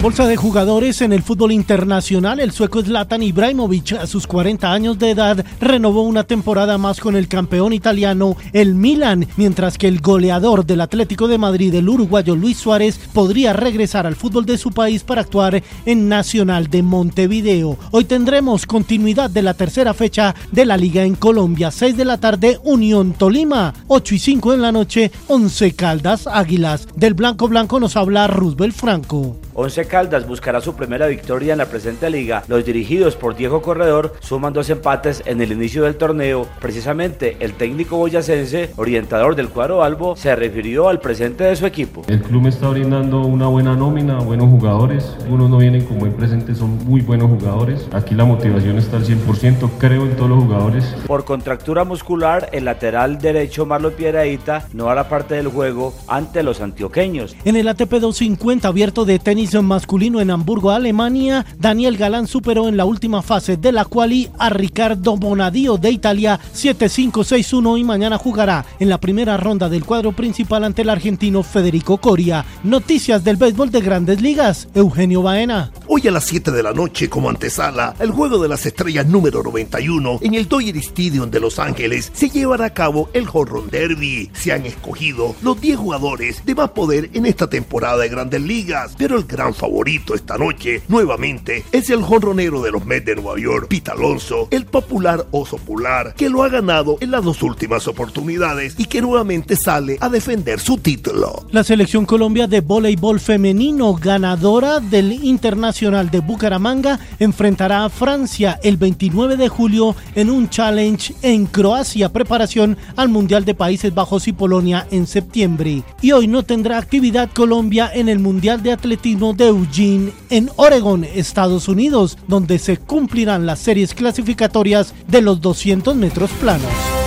Bolsa de jugadores en el fútbol internacional, el sueco Zlatan Ibrahimovic a sus 40 años de edad renovó una temporada más con el campeón italiano, el Milan, mientras que el goleador del Atlético de Madrid, el uruguayo Luis Suárez, podría regresar al fútbol de su país para actuar en Nacional de Montevideo. Hoy tendremos continuidad de la tercera fecha de la liga en Colombia, 6 de la tarde Unión Tolima, 8 y 5 en la noche, 11 Caldas Águilas. Del Blanco Blanco nos habla Roosevelt Franco. Once Caldas buscará su primera victoria en la presente liga. Los dirigidos por Diego Corredor suman dos empates en el inicio del torneo. Precisamente el técnico boyacense, orientador del cuadro Albo, se refirió al presente de su equipo. El club me está brindando una buena nómina, buenos jugadores. Algunos no vienen con buen presente, son muy buenos jugadores. Aquí la motivación está al 100%, creo en todos los jugadores. Por contractura muscular, el lateral derecho Marlon Piedraíta no hará parte del juego ante los antioqueños. En el ATP 250 abierto de tenis masculino en Hamburgo, Alemania, Daniel Galán superó en la última fase de la quali a Ricardo Bonadio de Italia 7-5-6-1 y mañana jugará en la primera ronda del cuadro principal ante el argentino Federico Coria. Noticias del béisbol de grandes ligas, Eugenio Baena. Hoy a las 7 de la noche como antesala, el Juego de las Estrellas número 91 en el Dodger Stadium de Los Ángeles se llevará a cabo el Horror Derby. Se han escogido los 10 jugadores de más poder en esta temporada de grandes ligas, pero el gran favorito esta noche, nuevamente, es el jonronero de los Mets de Nueva York, Pete Alonso, el popular oso polar, que lo ha ganado en las dos últimas oportunidades y que nuevamente sale a defender su título. La selección Colombia de voleibol femenino, ganadora del Internacional de Bucaramanga, enfrentará a Francia el 29 de julio en un challenge en Croacia, preparación al Mundial de Países Bajos y Polonia en septiembre. Y hoy no tendrá actividad Colombia en el Mundial de Atletismo de Eugene en Oregon, Estados Unidos, donde se cumplirán las series clasificatorias de los 200 metros planos.